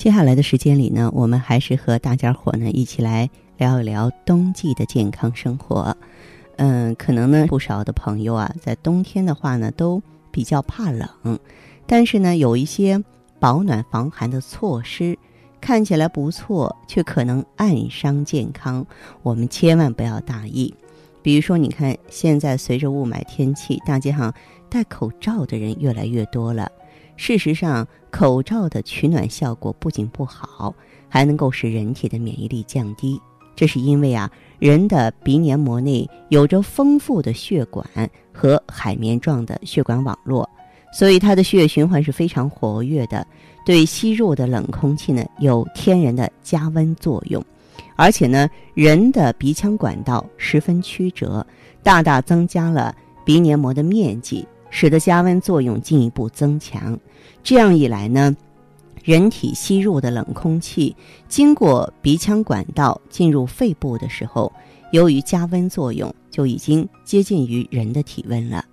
接下来的时间里呢，我们还是和大家伙呢一起来聊一聊冬季的健康生活。嗯，可能呢不少的朋友啊，在冬天的话呢都比较怕冷。但是呢，有一些保暖防寒的措施看起来不错，却可能暗伤健康。我们千万不要大意。比如说，你看现在随着雾霾天气，大街上戴口罩的人越来越多了。事实上，口罩的取暖效果不仅不好，还能够使人体的免疫力降低。这是因为啊，人的鼻黏膜内有着丰富的血管和海绵状的血管网络。所以它的血液循环是非常活跃的，对吸入的冷空气呢有天然的加温作用，而且呢，人的鼻腔管道十分曲折，大大增加了鼻黏膜的面积，使得加温作用进一步增强。这样一来呢，人体吸入的冷空气经过鼻腔管道进入肺部的时候，由于加温作用，就已经接近于人的体温了。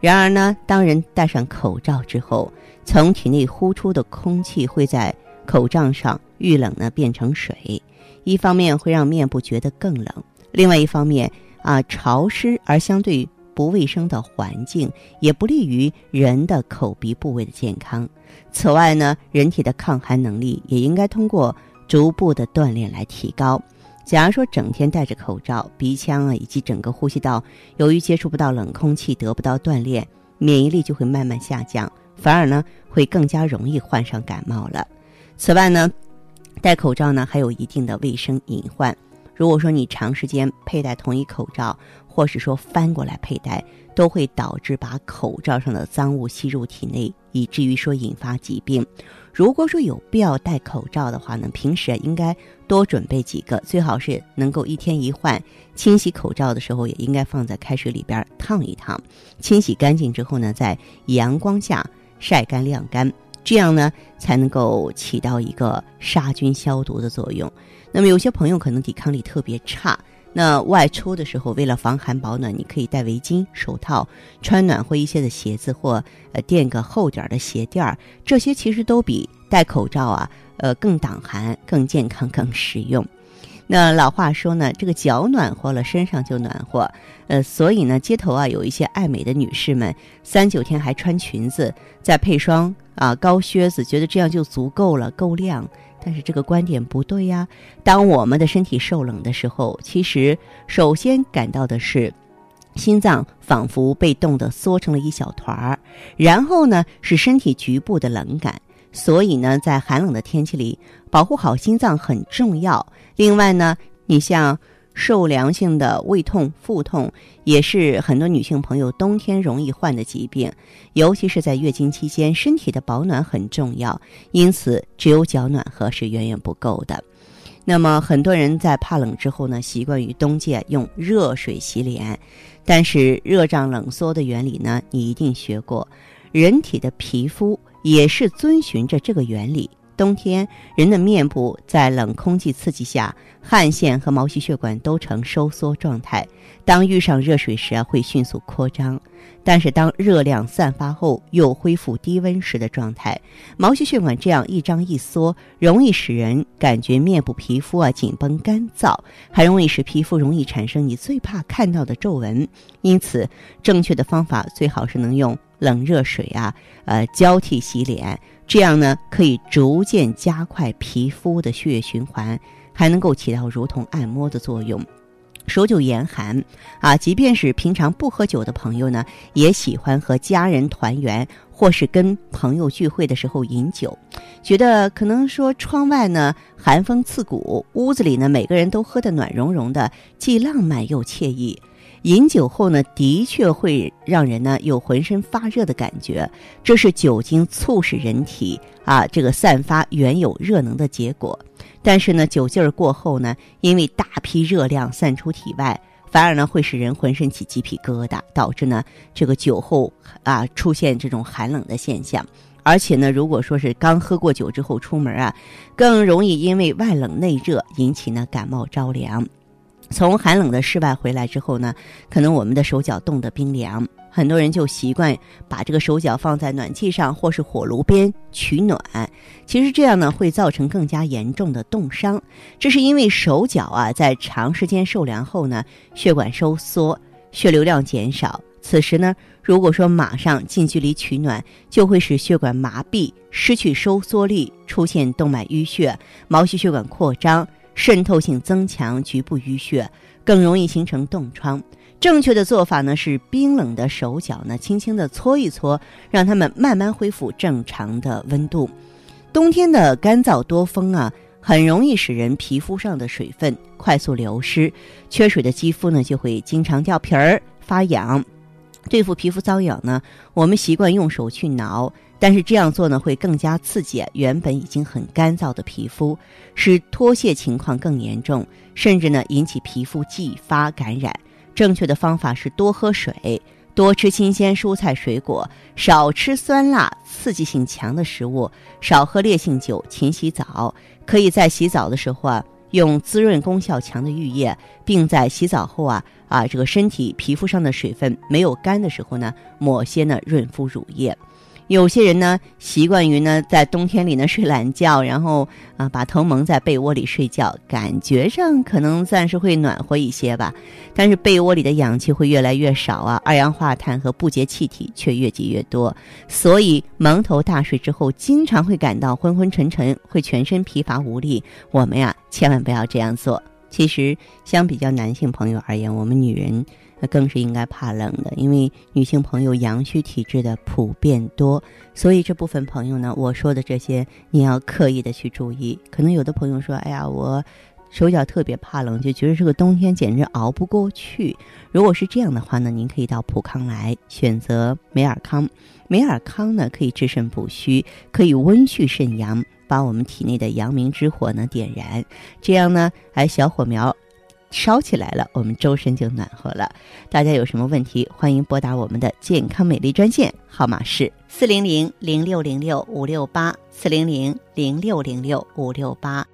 然而呢，当人戴上口罩之后，从体内呼出的空气会在口罩上遇冷呢变成水，一方面会让面部觉得更冷，另外一方面啊潮湿而相对不卫生的环境也不利于人的口鼻部位的健康。此外呢，人体的抗寒能力也应该通过逐步的锻炼来提高。假如说整天戴着口罩，鼻腔啊以及整个呼吸道由于接触不到冷空气，得不到锻炼，免疫力就会慢慢下降，反而呢会更加容易患上感冒了。此外呢，戴口罩呢还有一定的卫生隐患。如果说你长时间佩戴同一口罩，或是说翻过来佩戴，都会导致把口罩上的脏物吸入体内，以至于说引发疾病。如果说有必要戴口罩的话呢，平时应该多准备几个，最好是能够一天一换。清洗口罩的时候，也应该放在开水里边烫一烫，清洗干净之后呢，在阳光下晒干晾干，这样呢才能够起到一个杀菌消毒的作用。那么有些朋友可能抵抗力特别差。那外出的时候，为了防寒保暖，你可以戴围巾、手套，穿暖和一些的鞋子，或呃垫个厚点的鞋垫儿。这些其实都比戴口罩啊，呃更挡寒、更健康、更实用。那老话说呢，这个脚暖和了，身上就暖和。呃，所以呢，街头啊有一些爱美的女士们，三九天还穿裙子，再配双啊高靴子，觉得这样就足够了，够亮。但是这个观点不对呀。当我们的身体受冷的时候，其实首先感到的是心脏仿佛被冻得缩成了一小团儿，然后呢是身体局部的冷感。所以呢，在寒冷的天气里，保护好心脏很重要。另外呢，你像。受凉性的胃痛、腹痛也是很多女性朋友冬天容易患的疾病，尤其是在月经期间，身体的保暖很重要。因此，只有脚暖和是远远不够的。那么，很多人在怕冷之后呢，习惯于冬季用热水洗脸，但是热胀冷缩的原理呢，你一定学过。人体的皮肤也是遵循着这个原理。冬天，人的面部在冷空气刺激下，汗腺和毛细血管都呈收缩状态。当遇上热水时啊，会迅速扩张；但是当热量散发后，又恢复低温时的状态。毛细血管这样一张一缩，容易使人感觉面部皮肤啊紧绷干燥，还容易使皮肤容易产生你最怕看到的皱纹。因此，正确的方法最好是能用冷热水啊，呃交替洗脸。这样呢，可以逐渐加快皮肤的血液循环，还能够起到如同按摩的作用。手久严寒啊，即便是平常不喝酒的朋友呢，也喜欢和家人团圆或是跟朋友聚会的时候饮酒。觉得可能说窗外呢寒风刺骨，屋子里呢每个人都喝得暖融融的，既浪漫又惬意。饮酒后呢，的确会让人呢有浑身发热的感觉，这是酒精促使人体啊这个散发原有热能的结果。但是呢，酒劲儿过后呢，因为大批热量散出体外，反而呢会使人浑身起鸡皮疙瘩，导致呢这个酒后啊出现这种寒冷的现象。而且呢，如果说是刚喝过酒之后出门啊，更容易因为外冷内热引起呢感冒着凉。从寒冷的室外回来之后呢，可能我们的手脚冻得冰凉，很多人就习惯把这个手脚放在暖气上或是火炉边取暖。其实这样呢，会造成更加严重的冻伤。这是因为手脚啊，在长时间受凉后呢，血管收缩，血流量减少。此时呢，如果说马上近距离取暖，就会使血管麻痹，失去收缩力，出现动脉淤血、毛细血管扩张。渗透性增强，局部淤血，更容易形成冻疮。正确的做法呢是冰冷的手脚呢，轻轻的搓一搓，让它们慢慢恢复正常的温度。冬天的干燥多风啊，很容易使人皮肤上的水分快速流失，缺水的肌肤呢就会经常掉皮儿、发痒。对付皮肤瘙痒呢，我们习惯用手去挠。但是这样做呢，会更加刺激原本已经很干燥的皮肤，使脱屑情况更严重，甚至呢引起皮肤继发感染。正确的方法是多喝水，多吃新鲜蔬菜水果，少吃酸辣刺激性强的食物，少喝烈性酒，勤洗澡。可以在洗澡的时候啊，用滋润功效强的浴液，并在洗澡后啊啊这个身体皮肤上的水分没有干的时候呢，抹些呢润肤乳液。有些人呢，习惯于呢在冬天里呢睡懒觉，然后啊把头蒙在被窝里睡觉，感觉上可能暂时会暖和一些吧。但是被窝里的氧气会越来越少啊，二氧化碳和不洁气体却越积越多，所以蒙头大睡之后，经常会感到昏昏沉沉，会全身疲乏无力。我们呀，千万不要这样做。其实，相比较男性朋友而言，我们女人。那更是应该怕冷的，因为女性朋友阳虚体质的普遍多，所以这部分朋友呢，我说的这些你要刻意的去注意。可能有的朋友说：“哎呀，我手脚特别怕冷，就觉得这个冬天简直熬不过去。”如果是这样的话呢，您可以到普康来选择美尔康。美尔康呢可以治肾补虚，可以温煦肾阳，把我们体内的阳明之火呢点燃，这样呢，哎，小火苗。烧起来了，我们周身就暖和了。大家有什么问题，欢迎拨打我们的健康美丽专线，号码是四零零零六零六五六八四零零零六零六五六八。